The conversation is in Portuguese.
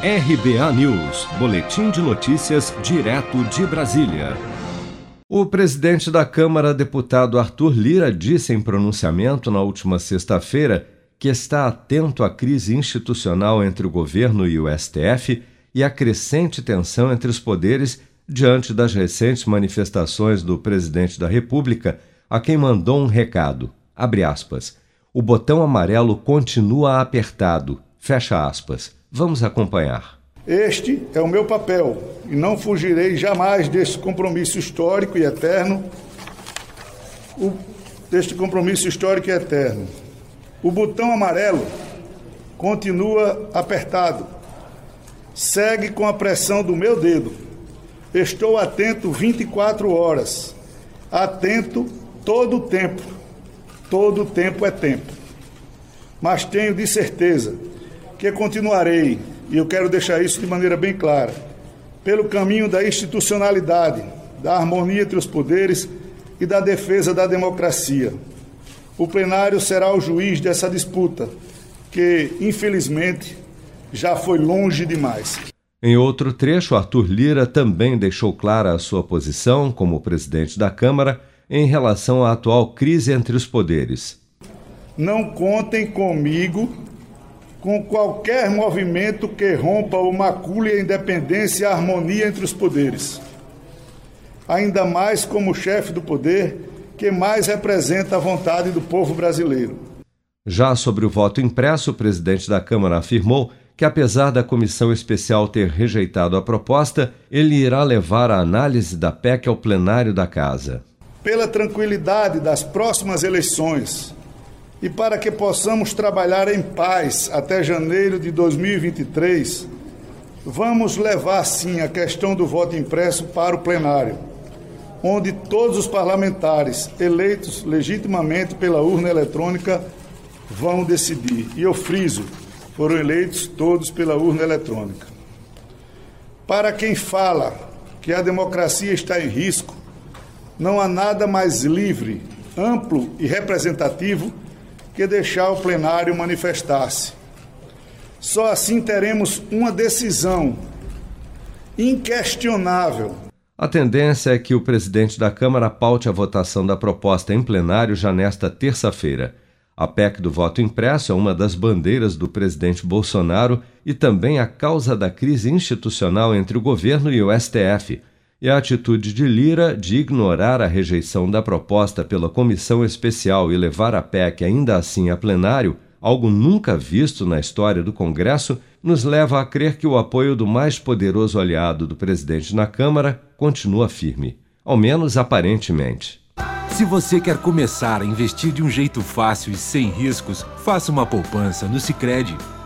RBA News, Boletim de Notícias, direto de Brasília. O presidente da Câmara, deputado Arthur Lira, disse em pronunciamento na última sexta-feira que está atento à crise institucional entre o governo e o STF e à crescente tensão entre os poderes diante das recentes manifestações do presidente da República, a quem mandou um recado. Abre aspas. O botão amarelo continua apertado. Fecha aspas. Vamos acompanhar. Este é o meu papel e não fugirei jamais deste compromisso histórico e eterno. O, deste compromisso histórico e eterno. O botão amarelo continua apertado. Segue com a pressão do meu dedo. Estou atento 24 horas. Atento todo o tempo. Todo tempo é tempo. Mas tenho de certeza que continuarei, e eu quero deixar isso de maneira bem clara, pelo caminho da institucionalidade, da harmonia entre os poderes e da defesa da democracia. O plenário será o juiz dessa disputa, que, infelizmente, já foi longe demais. Em outro trecho, Arthur Lira também deixou clara a sua posição, como presidente da Câmara, em relação à atual crise entre os poderes. Não contem comigo com qualquer movimento que rompa ou macule a independência e a harmonia entre os poderes. Ainda mais como chefe do poder que mais representa a vontade do povo brasileiro. Já sobre o voto impresso, o presidente da Câmara afirmou que, apesar da comissão especial ter rejeitado a proposta, ele irá levar a análise da PEC ao plenário da Casa. Pela tranquilidade das próximas eleições, e para que possamos trabalhar em paz até janeiro de 2023, vamos levar sim a questão do voto impresso para o plenário, onde todos os parlamentares eleitos legitimamente pela urna eletrônica vão decidir. E eu friso, foram eleitos todos pela urna eletrônica. Para quem fala que a democracia está em risco, não há nada mais livre, amplo e representativo que deixar o plenário manifestar-se. Só assim teremos uma decisão inquestionável. A tendência é que o presidente da Câmara paute a votação da proposta em plenário já nesta terça-feira. A PEC do voto impresso é uma das bandeiras do presidente Bolsonaro e também a causa da crise institucional entre o governo e o STF e a atitude de Lira de ignorar a rejeição da proposta pela comissão especial e levar a PEC ainda assim a plenário, algo nunca visto na história do Congresso, nos leva a crer que o apoio do mais poderoso aliado do presidente na Câmara continua firme, ao menos aparentemente. Se você quer começar a investir de um jeito fácil e sem riscos, faça uma poupança no Sicredi.